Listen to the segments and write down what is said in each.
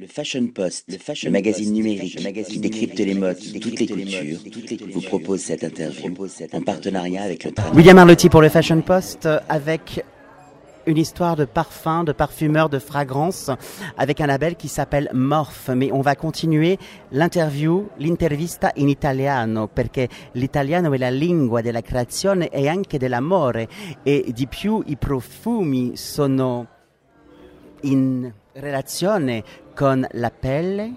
Le Fashion Post, le, fashion magazine numérique magazine qui décrypte les modes de toutes les cultures, vous propose cette interview en partenariat avec le William Arlotti pour le Fashion Post avec une histoire de parfum, de parfumeur, de fragrance avec un label qui s'appelle Morph. Mais on va continuer l'interview, l'intervista in italiano perché l'italiano è la lingua della creazione e anche dell'amore. E di più i profumi sono in relazione con la pelle,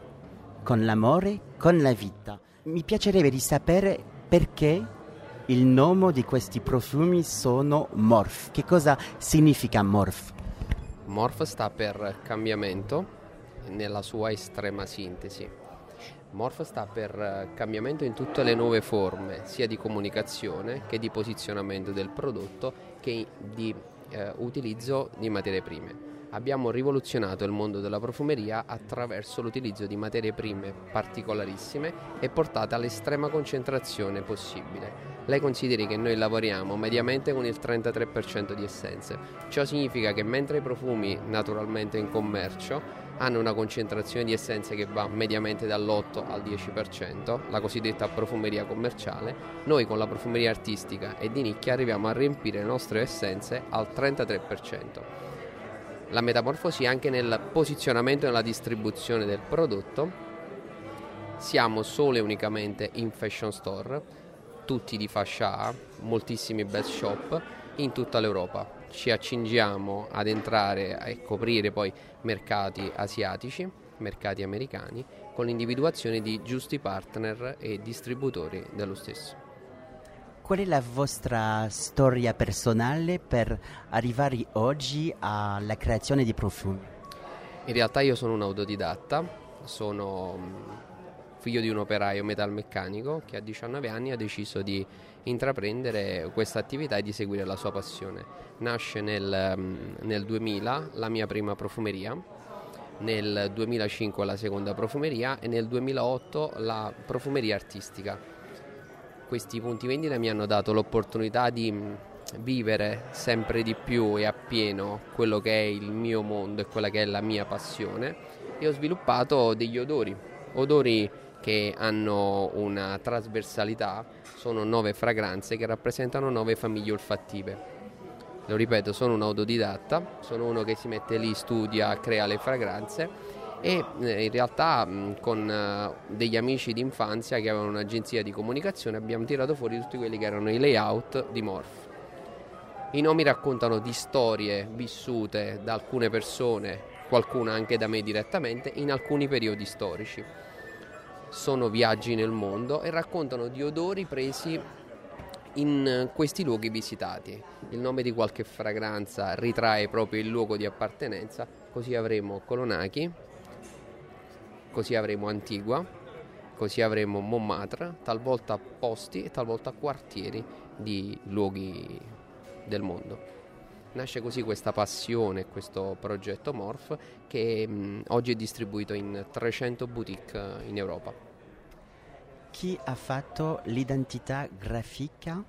con l'amore, con la vita. Mi piacerebbe di sapere perché il nome di questi profumi sono Morph. Che cosa significa Morph? Morph sta per cambiamento nella sua estrema sintesi. Morph sta per cambiamento in tutte le nuove forme, sia di comunicazione che di posizionamento del prodotto che di eh, utilizzo di materie prime abbiamo rivoluzionato il mondo della profumeria attraverso l'utilizzo di materie prime particolarissime e portate all'estrema concentrazione possibile. Lei consideri che noi lavoriamo mediamente con il 33% di essenze. Ciò significa che mentre i profumi naturalmente in commercio hanno una concentrazione di essenze che va mediamente dall'8 al 10%, la cosiddetta profumeria commerciale, noi con la profumeria artistica e di nicchia arriviamo a riempire le nostre essenze al 33% la metamorfosi anche nel posizionamento e nella distribuzione del prodotto. Siamo solo e unicamente in fashion store, tutti di fascia A, moltissimi best shop in tutta l'Europa. Ci accingiamo ad entrare e coprire poi mercati asiatici, mercati americani, con l'individuazione di giusti partner e distributori dello stesso. Qual è la vostra storia personale per arrivare oggi alla creazione di profumi? In realtà io sono un autodidatta, sono mm, figlio di un operaio metalmeccanico che a 19 anni ha deciso di intraprendere questa attività e di seguire la sua passione. Nasce nel, mm, nel 2000 la mia prima profumeria, nel 2005 la seconda profumeria e nel 2008 la profumeria artistica questi punti vendita mi hanno dato l'opportunità di mm, vivere sempre di più e appieno quello che è il mio mondo e quella che è la mia passione e ho sviluppato degli odori, odori che hanno una trasversalità, sono nove fragranze che rappresentano nove famiglie olfattive. Lo ripeto, sono un autodidatta, sono uno che si mette lì, studia, crea le fragranze e eh, in realtà con eh, degli amici di infanzia che avevano un'agenzia di comunicazione abbiamo tirato fuori tutti quelli che erano i layout di Morph. I nomi raccontano di storie vissute da alcune persone, qualcuna anche da me direttamente, in alcuni periodi storici. Sono viaggi nel mondo e raccontano di odori presi in questi luoghi visitati. Il nome di qualche fragranza ritrae proprio il luogo di appartenenza, così avremo Colonaki, così avremo Antigua, così avremo Montmartre, talvolta posti e talvolta quartieri di luoghi del mondo. Nasce così questa passione, questo progetto Morph che mh, oggi è distribuito in 300 boutique in Europa. Chi ha fatto l'identità grafica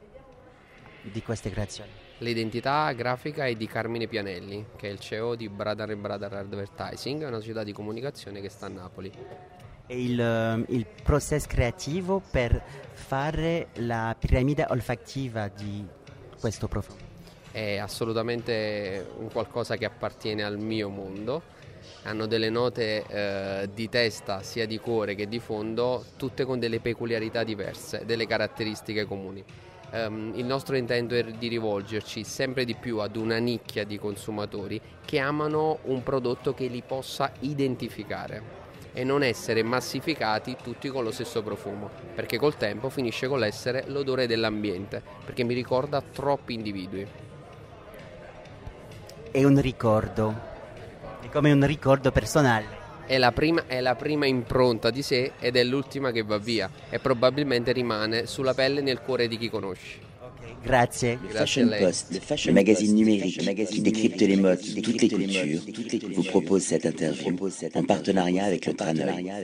di queste creazioni? L'identità grafica è di Carmine Pianelli, che è il CEO di Brother Brother Advertising, una società di comunicazione che sta a Napoli. E il, ehm, il processo creativo per fare la piramide olfattiva di questo profumo? È assolutamente un qualcosa che appartiene al mio mondo. Hanno delle note eh, di testa, sia di cuore che di fondo, tutte con delle peculiarità diverse, delle caratteristiche comuni um, il nostro intento è di rivolgerci sempre di più ad una nicchia di consumatori che amano un prodotto che li possa identificare e non essere massificati tutti con lo stesso profumo, perché col tempo finisce con l'essere l'odore dell'ambiente, perché mi ricorda troppi individui. È un ricordo, è come un ricordo personale è la, prima, è la prima impronta di sé ed è l'ultima che va via e probabilmente rimane sulla pelle e nel cuore di chi conosci. Grazie. Le Fashion Post, le magazine numérique qui décrypte les modes de toutes les cultures, vous propose cette interview en partenariat avec le Traneuil.